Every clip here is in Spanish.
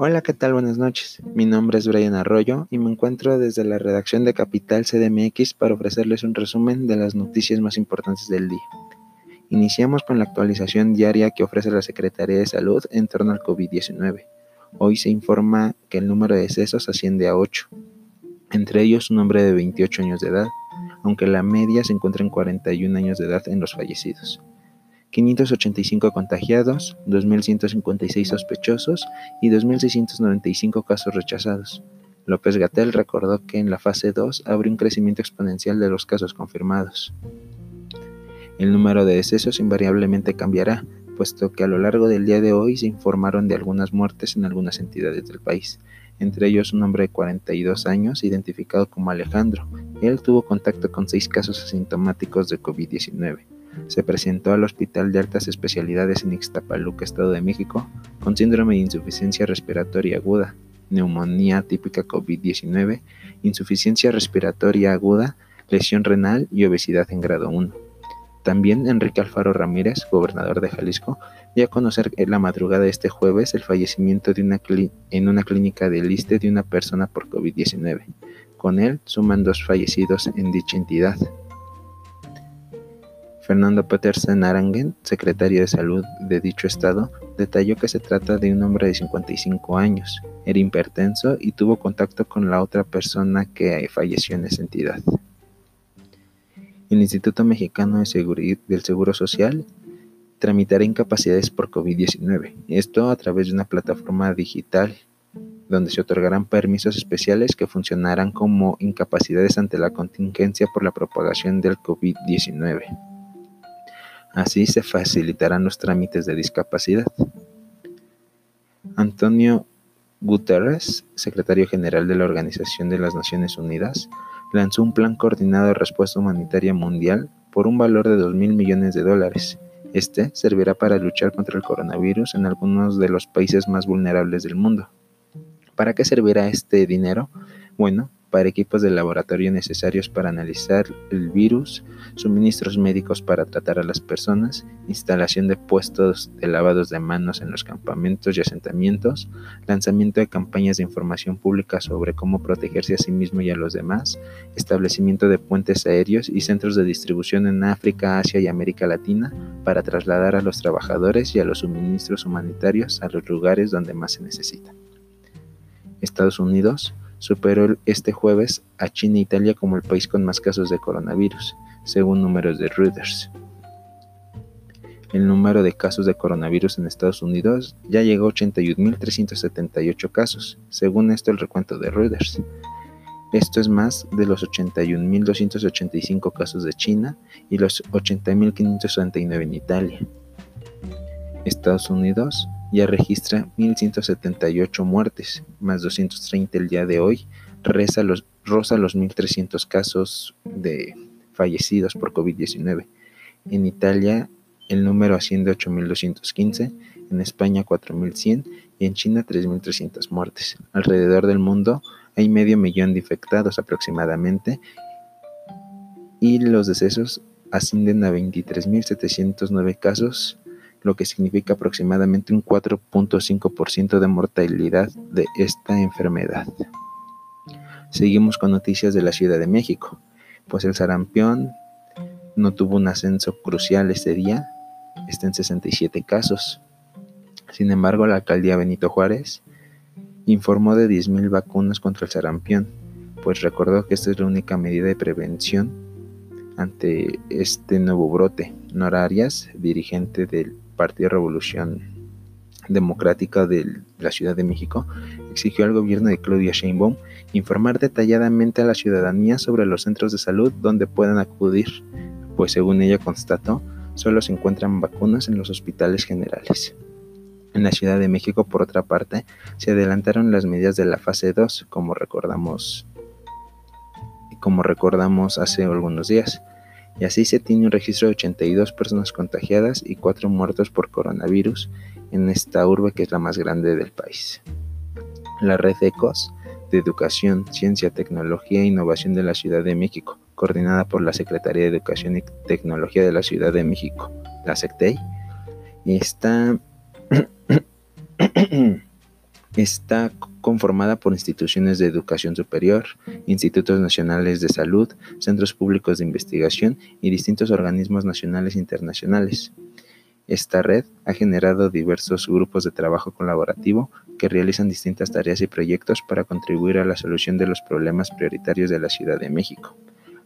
Hola, ¿qué tal? Buenas noches. Mi nombre es Brian Arroyo y me encuentro desde la redacción de Capital CDMX para ofrecerles un resumen de las noticias más importantes del día. Iniciamos con la actualización diaria que ofrece la Secretaría de Salud en torno al COVID-19. Hoy se informa que el número de decesos asciende a 8, entre ellos un hombre de 28 años de edad, aunque la media se encuentra en 41 años de edad en los fallecidos. 585 contagiados, 2.156 sospechosos y 2.695 casos rechazados. López Gatel recordó que en la fase 2 habrá un crecimiento exponencial de los casos confirmados. El número de decesos invariablemente cambiará, puesto que a lo largo del día de hoy se informaron de algunas muertes en algunas entidades del país, entre ellos un hombre de 42 años identificado como Alejandro. Él tuvo contacto con seis casos asintomáticos de COVID-19 se presentó al Hospital de Altas Especialidades en Ixtapaluca, Estado de México, con síndrome de insuficiencia respiratoria aguda, neumonía típica COVID-19, insuficiencia respiratoria aguda, lesión renal y obesidad en grado 1. También Enrique Alfaro Ramírez, gobernador de Jalisco, dio a conocer en la madrugada de este jueves el fallecimiento de una en una clínica de Liste de una persona por COVID-19. Con él suman dos fallecidos en dicha entidad. Fernando Petersen Arangen, secretario de Salud de dicho estado, detalló que se trata de un hombre de 55 años, era hipertenso y tuvo contacto con la otra persona que falleció en esa entidad. El Instituto Mexicano de del Seguro Social tramitará incapacidades por COVID-19, esto a través de una plataforma digital donde se otorgarán permisos especiales que funcionarán como incapacidades ante la contingencia por la propagación del COVID-19. Así se facilitarán los trámites de discapacidad. Antonio Guterres, secretario general de la Organización de las Naciones Unidas, lanzó un plan coordinado de respuesta humanitaria mundial por un valor de 2 mil millones de dólares. Este servirá para luchar contra el coronavirus en algunos de los países más vulnerables del mundo. ¿Para qué servirá este dinero? Bueno, para equipos de laboratorio necesarios para analizar el virus, suministros médicos para tratar a las personas, instalación de puestos de lavados de manos en los campamentos y asentamientos, lanzamiento de campañas de información pública sobre cómo protegerse a sí mismo y a los demás, establecimiento de puentes aéreos y centros de distribución en África, Asia y América Latina para trasladar a los trabajadores y a los suministros humanitarios a los lugares donde más se necesitan. Estados Unidos superó este jueves a China e Italia como el país con más casos de coronavirus, según números de Reuters. El número de casos de coronavirus en Estados Unidos ya llegó a 81.378 casos, según esto el recuento de Reuters. Esto es más de los 81.285 casos de China y los 80.539 en Italia. Estados Unidos ya registra 1.178 muertes, más 230 el día de hoy, reza los, rosa los 1.300 casos de fallecidos por COVID-19. En Italia el número asciende a 8.215, en España 4.100 y en China 3.300 muertes. Alrededor del mundo hay medio millón de infectados aproximadamente y los decesos ascienden a 23.709 casos lo que significa aproximadamente un 4.5% de mortalidad de esta enfermedad. Seguimos con noticias de la Ciudad de México, pues el sarampión no tuvo un ascenso crucial este día, está en 67 casos. Sin embargo, la alcaldía Benito Juárez informó de 10.000 vacunas contra el sarampión, pues recordó que esta es la única medida de prevención ante este nuevo brote. Nora Arias, dirigente del Partido Revolución Democrática de la Ciudad de México exigió al gobierno de Claudia Sheinbaum informar detalladamente a la ciudadanía sobre los centros de salud donde puedan acudir, pues según ella constató, solo se encuentran vacunas en los hospitales generales. En la Ciudad de México, por otra parte, se adelantaron las medidas de la fase 2, como recordamos, como recordamos hace algunos días y así se tiene un registro de 82 personas contagiadas y 4 muertos por coronavirus en esta urbe que es la más grande del país. La red ECOS de Educación, Ciencia, Tecnología e Innovación de la Ciudad de México, coordinada por la Secretaría de Educación y Tecnología de la Ciudad de México, la SECTEI, está Está conformada por instituciones de educación superior, institutos nacionales de salud, centros públicos de investigación y distintos organismos nacionales e internacionales. Esta red ha generado diversos grupos de trabajo colaborativo que realizan distintas tareas y proyectos para contribuir a la solución de los problemas prioritarios de la Ciudad de México.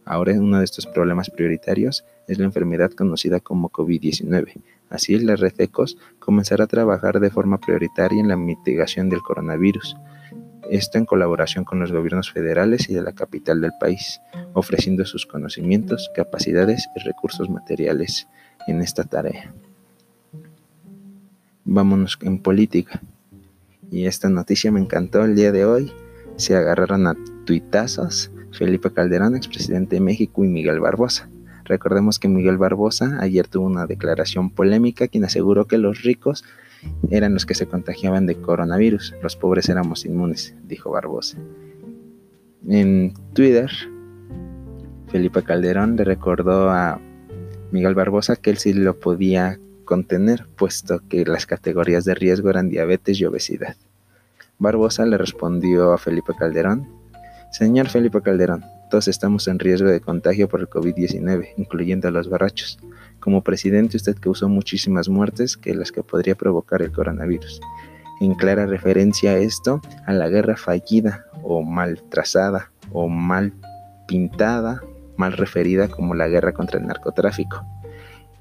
Ahora uno de estos problemas prioritarios es la enfermedad conocida como COVID-19. Así, la red ECOS comenzará a trabajar de forma prioritaria en la mitigación del coronavirus. Esto en colaboración con los gobiernos federales y de la capital del país, ofreciendo sus conocimientos, capacidades y recursos materiales en esta tarea. Vámonos en política. Y esta noticia me encantó el día de hoy. Se agarraron a tuitazos Felipe Calderón, expresidente de México, y Miguel Barbosa. Recordemos que Miguel Barbosa ayer tuvo una declaración polémica quien aseguró que los ricos eran los que se contagiaban de coronavirus, los pobres éramos inmunes, dijo Barbosa. En Twitter, Felipe Calderón le recordó a Miguel Barbosa que él sí lo podía contener, puesto que las categorías de riesgo eran diabetes y obesidad. Barbosa le respondió a Felipe Calderón Señor Felipe Calderón, todos estamos en riesgo de contagio por el COVID-19, incluyendo a los barrachos. Como presidente usted causó muchísimas muertes que las que podría provocar el coronavirus. En clara referencia a esto, a la guerra fallida o mal trazada o mal pintada, mal referida como la guerra contra el narcotráfico.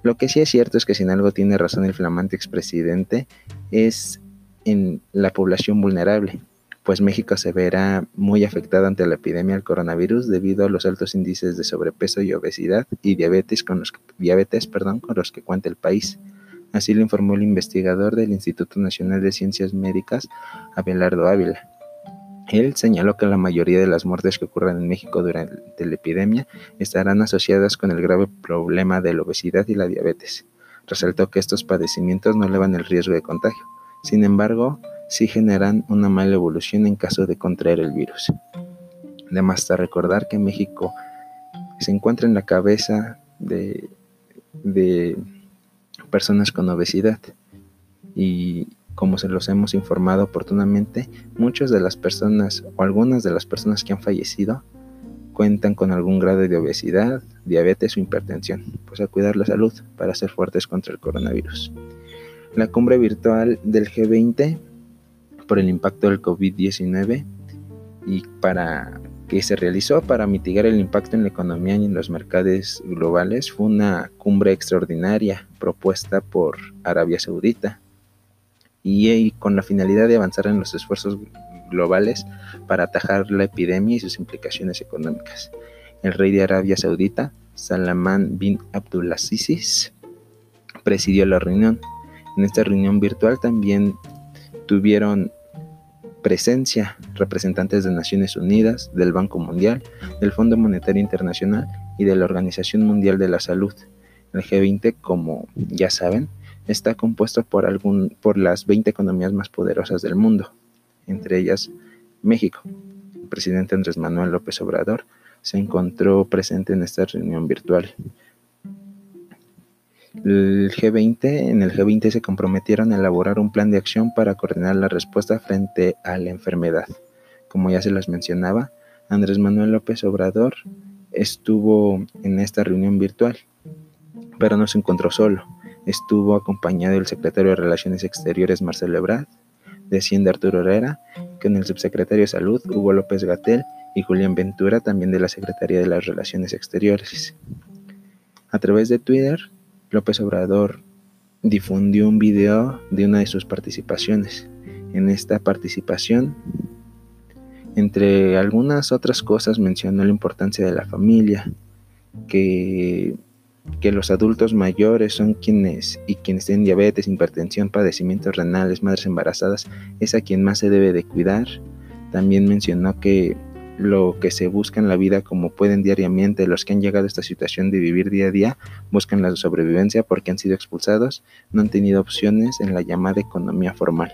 Lo que sí es cierto es que sin algo tiene razón el flamante expresidente es en la población vulnerable, pues México se verá muy afectado ante la epidemia del coronavirus debido a los altos índices de sobrepeso y obesidad y diabetes con los, diabetes, perdón, con los que cuenta el país. Así lo informó el investigador del Instituto Nacional de Ciencias Médicas, Abelardo Ávila. Él señaló que la mayoría de las muertes que ocurren en México durante la epidemia estarán asociadas con el grave problema de la obesidad y la diabetes. Resaltó que estos padecimientos no elevan el riesgo de contagio. Sin embargo, sí generan una mala evolución en caso de contraer el virus. Además está recordar que México se encuentra en la cabeza de, de personas con obesidad y como se los hemos informado oportunamente, muchas de las personas o algunas de las personas que han fallecido cuentan con algún grado de obesidad, diabetes o hipertensión, pues a cuidar la salud para ser fuertes contra el coronavirus. La cumbre virtual del G20 por el impacto del COVID-19 y para que se realizó para mitigar el impacto en la economía y en los mercados globales fue una cumbre extraordinaria propuesta por Arabia Saudita y, con la finalidad de avanzar en los esfuerzos globales para atajar la epidemia y sus implicaciones económicas. El rey de Arabia Saudita, Salman bin Abdulaziz, presidió la reunión. En esta reunión virtual también tuvieron presencia representantes de Naciones Unidas, del Banco Mundial, del Fondo Monetario Internacional y de la Organización Mundial de la Salud. El G20, como ya saben, está compuesto por, algún, por las 20 economías más poderosas del mundo, entre ellas México. El presidente Andrés Manuel López Obrador se encontró presente en esta reunión virtual. El G20, en el G20 se comprometieron a elaborar un plan de acción para coordinar la respuesta frente a la enfermedad. Como ya se les mencionaba, Andrés Manuel López Obrador estuvo en esta reunión virtual, pero no se encontró solo. Estuvo acompañado del secretario de Relaciones Exteriores Marcelo Ebrard, de Hacienda Arturo Herrera, con el subsecretario de Salud Hugo López Gatel y Julián Ventura, también de la Secretaría de las Relaciones Exteriores. A través de Twitter, López Obrador difundió un video de una de sus participaciones. En esta participación, entre algunas otras cosas, mencionó la importancia de la familia, que, que los adultos mayores son quienes y quienes tienen diabetes, hipertensión, padecimientos renales, madres embarazadas, es a quien más se debe de cuidar. También mencionó que lo que se busca en la vida como pueden diariamente. Los que han llegado a esta situación de vivir día a día buscan la sobrevivencia porque han sido expulsados, no han tenido opciones en la llamada economía formal.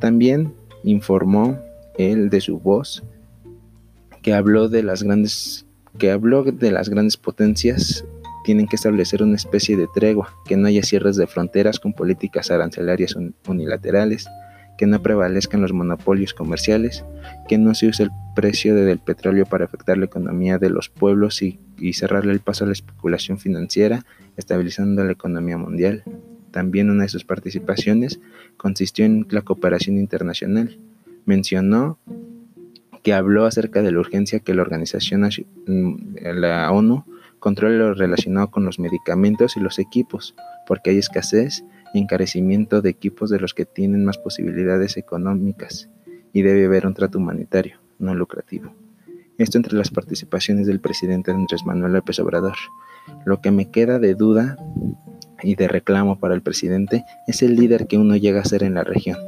También informó él de su voz que habló de las grandes que habló de las grandes potencias tienen que establecer una especie de tregua, que no haya cierres de fronteras con políticas arancelarias unilaterales, que no prevalezcan los monopolios comerciales, que no se use el precio del petróleo para afectar la economía de los pueblos y, cerrarle el paso a la especulación financiera, estabilizando la economía mundial. También una de sus participaciones consistió en la cooperación internacional. Mencionó que habló acerca de la urgencia que la organización, mm, la ONU, controle lo relacionado con los medicamentos y los equipos, porque hay escasez encarecimiento de equipos de los que tienen más posibilidades económicas y debe haber un trato humanitario, no lucrativo. Esto entre las participaciones del presidente Andrés Manuel López Obrador. Lo que me queda de duda y de reclamo para el presidente es el líder que uno llega a ser en la región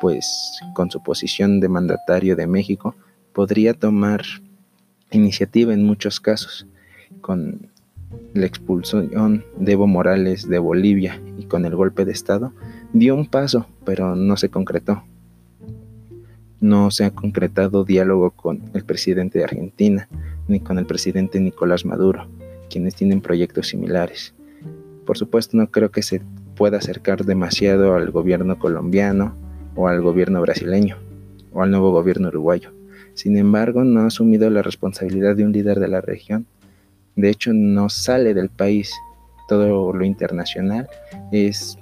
pues con su posición de mandatario de México podría tomar iniciativa en muchos casos, con la expulsión de Evo Morales de Bolivia y con el golpe de Estado, dio un paso, pero no se concretó. No se ha concretado diálogo con el presidente de Argentina, ni con el presidente Nicolás Maduro, quienes tienen proyectos similares. Por supuesto, no creo que se pueda acercar demasiado al gobierno colombiano o al gobierno brasileño o al nuevo gobierno uruguayo. Sin embargo, no ha asumido la responsabilidad de un líder de la región. De hecho, no sale del país. Todo lo internacional es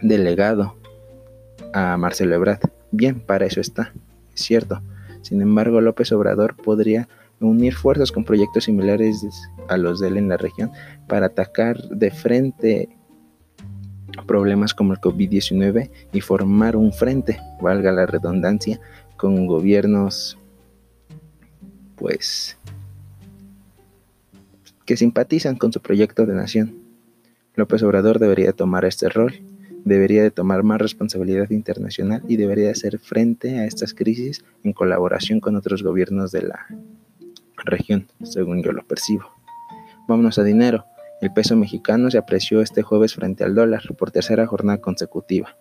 delegado a Marcelo Ebrard. Bien, para eso está, es cierto. Sin embargo, López Obrador podría unir fuerzas con proyectos similares a los de él en la región para atacar de frente problemas como el COVID-19 y formar un frente, valga la redundancia, con gobiernos pues que simpatizan con su proyecto de nación. López Obrador debería tomar este rol, debería de tomar más responsabilidad internacional y debería hacer frente a estas crisis en colaboración con otros gobiernos de la región, según yo lo percibo. Vámonos a dinero. El peso mexicano se apreció este jueves frente al dólar por tercera jornada consecutiva.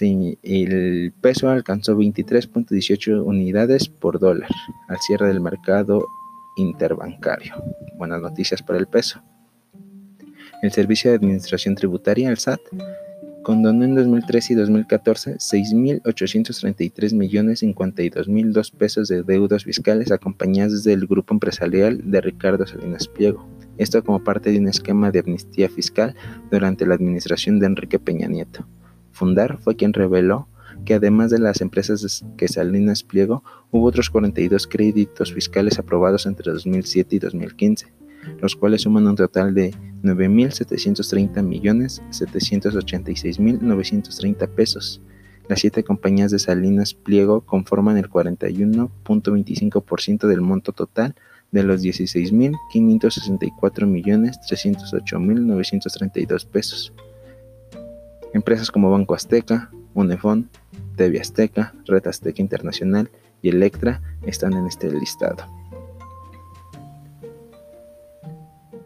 el peso alcanzó 23.18 unidades por dólar al cierre del mercado interbancario. Buenas noticias para el peso. El Servicio de Administración Tributaria, el SAT, condonó en 2013 y 2014 6.833 millones 52 mil dos pesos de deudas fiscales acompañadas del grupo empresarial de Ricardo Salinas Pliego esto como parte de un esquema de amnistía fiscal durante la administración de Enrique Peña Nieto. Fundar fue quien reveló que además de las empresas que Salinas Pliego, hubo otros 42 créditos fiscales aprobados entre 2007 y 2015, los cuales suman un total de 9.730 millones pesos. Las siete compañías de Salinas Pliego conforman el 41.25% del monto total de los 16.564.308.932 pesos. Empresas como Banco Azteca, Unefón, TV Azteca, Red Azteca Internacional y Electra están en este listado.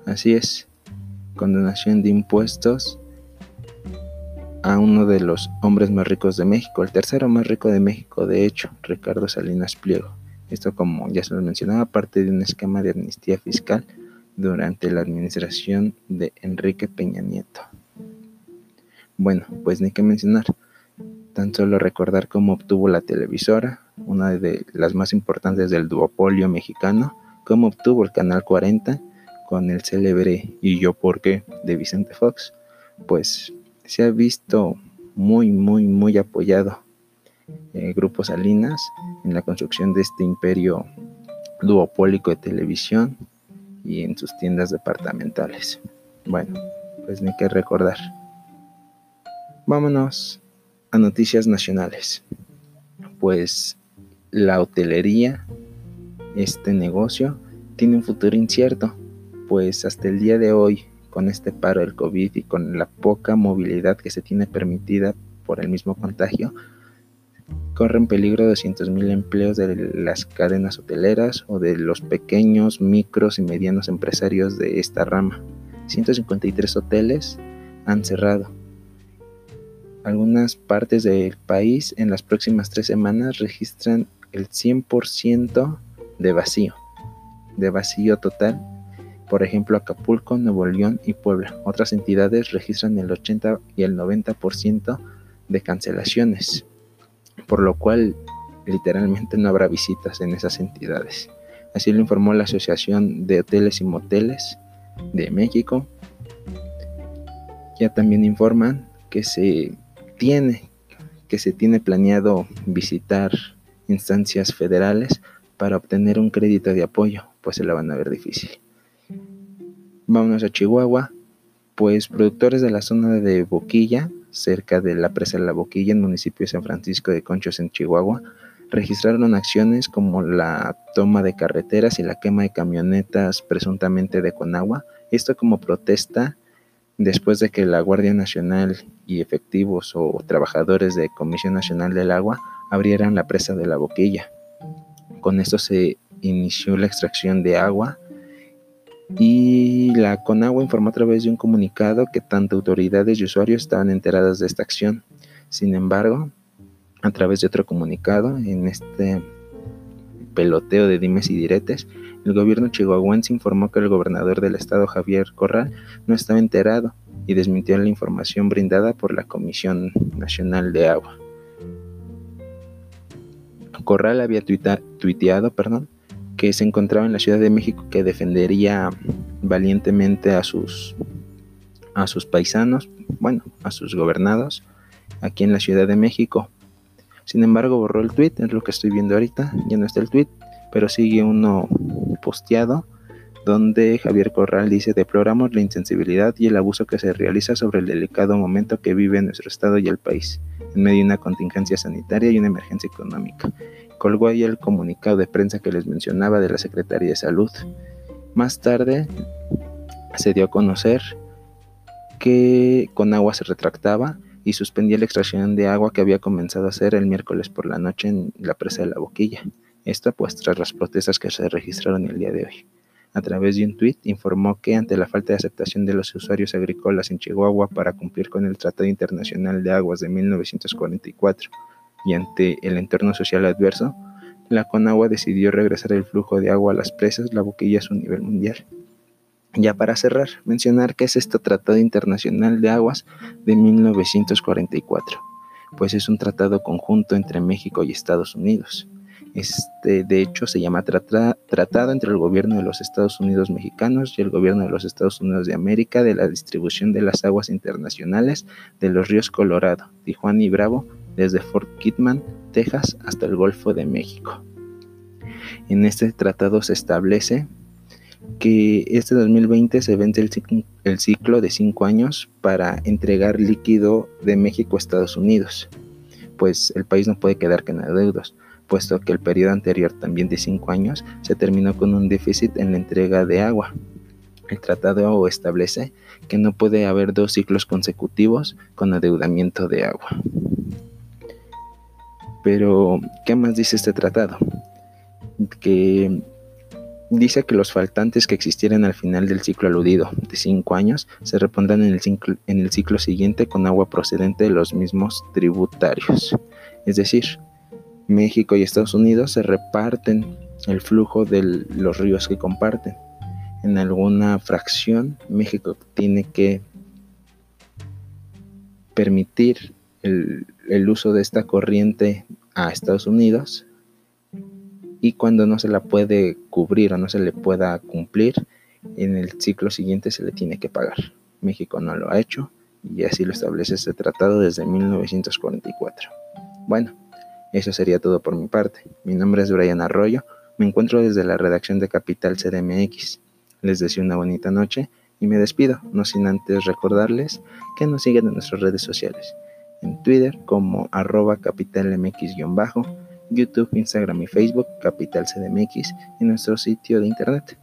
Así es, condenación de impuestos a uno de los hombres más ricos de México, el tercero más rico de México, de hecho, Ricardo Salinas Pliego. Esto, como ya se lo mencionaba, parte de un esquema de amnistía fiscal durante la administración de Enrique Peña Nieto. Bueno, pues ni que mencionar, tan solo recordar cómo obtuvo la televisora, una de las más importantes del duopolio mexicano, cómo obtuvo el Canal 40 con el célebre Y yo por qué de Vicente Fox, pues se ha visto muy, muy, muy apoyado eh, Grupo Salinas en la construcción de este imperio duopólico de televisión y en sus tiendas departamentales. Bueno, pues ni que recordar. Vámonos a noticias nacionales. Pues la hotelería, este negocio, tiene un futuro incierto, pues hasta el día de hoy, con este paro del COVID y con la poca movilidad que se tiene permitida por el mismo contagio, corren peligro 200.000 empleos de las cadenas hoteleras o de los pequeños, micros y medianos empresarios de esta rama. 153 hoteles han cerrado. Algunas partes del país en las próximas tres semanas registran el 100% de vacío, de vacío total. Por ejemplo, Acapulco, Nuevo León y Puebla. Otras entidades registran el 80 y el 90% de cancelaciones. por lo cual literalmente no habrá visitas en esas entidades. Así lo informó la Asociación de Hoteles y Moteles de México. Ya también informan que se tiene que se tiene planeado visitar instancias federales para obtener un crédito de apoyo, pues se la van a ver difícil. Vámonos a Chihuahua, pues productores de la zona de Boquilla, cerca de la presa de la Boquilla, en municipio de San Francisco de Conchos, en Chihuahua, registraron acciones como la toma de carreteras y la quema de camionetas presuntamente de Conagua, esto como protesta después de que la Guardia Nacional y efectivos o trabajadores de Comisión Nacional del Agua abrieran la presa de la boquilla. Con esto se inició la extracción de agua y la Conagua informó a través de un comunicado que tanto autoridades y usuarios estaban enteradas de esta acción. Sin embargo, a través de otro comunicado, en este peloteo de dimes y diretes, el gobierno chihuahuense informó que el gobernador del estado Javier Corral no estaba enterado y desmintió la información brindada por la Comisión Nacional de Agua. Corral había tuiteado perdón, que se encontraba en la Ciudad de México que defendería valientemente a sus, a sus paisanos, bueno, a sus gobernados aquí en la Ciudad de México sin embargo, borró el tweet, es lo que estoy viendo ahorita, ya no está el tweet, pero sigue uno posteado donde Javier Corral dice deploramos la insensibilidad y el abuso que se realiza sobre el delicado momento que vive nuestro estado y el país, en medio de una contingencia sanitaria y una emergencia económica. Colgó ahí el comunicado de prensa que les mencionaba de la Secretaría de Salud. Más tarde se dio a conocer que con agua se retractaba y suspendía la extracción de agua que había comenzado a hacer el miércoles por la noche en la presa de la boquilla. Esto pues tras las protestas que se registraron el día de hoy. A través de un tuit informó que ante la falta de aceptación de los usuarios agrícolas en Chihuahua para cumplir con el Tratado Internacional de Aguas de 1944 y ante el entorno social adverso, la Conagua decidió regresar el flujo de agua a las presas, la boquilla a su nivel mundial. Ya para cerrar, mencionar que es este Tratado Internacional de Aguas de 1944, pues es un tratado conjunto entre México y Estados Unidos. Este, de hecho, se llama Tratado entre el Gobierno de los Estados Unidos Mexicanos y el Gobierno de los Estados Unidos de América de la distribución de las aguas internacionales de los ríos Colorado, Tijuana y Bravo, desde Fort Kidman, Texas, hasta el Golfo de México. En este tratado se establece que este 2020 se vence el ciclo, de cinco años para entregar líquido de México a Estados Unidos, pues el país no puede quedar con adeudos, puesto que el periodo anterior, también de cinco años, se terminó con un déficit en la entrega de agua. El tratado establece que no puede haber dos ciclos consecutivos con adeudamiento de agua. Pero, ¿qué más dice este tratado? Que Dice que los faltantes que existieran al final del ciclo aludido, de 5 años, se repondrán en el, ciclo, en el ciclo siguiente con agua procedente de los mismos tributarios. Es decir, México y Estados Unidos se reparten el flujo de los ríos que comparten. En alguna fracción, México tiene que permitir el, el uso de esta corriente a Estados Unidos y cuando no se la puede cubrir o no se le pueda cumplir, en el ciclo siguiente se le tiene que pagar. México no lo ha hecho y así lo establece este tratado desde 1944. Bueno, eso sería todo por mi parte. Mi nombre es Brian Arroyo, me encuentro desde la redacción de Capital CDMX. Les deseo una bonita noche y me despido, no sin antes recordarles que nos siguen en nuestras redes sociales, en Twitter como arroba capitalmx-bajo, YouTube, Instagram y Facebook, Capital CDMX, y nuestro sitio de internet,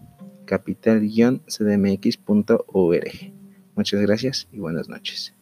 capital-cdmx.org. Muchas gracias y buenas noches.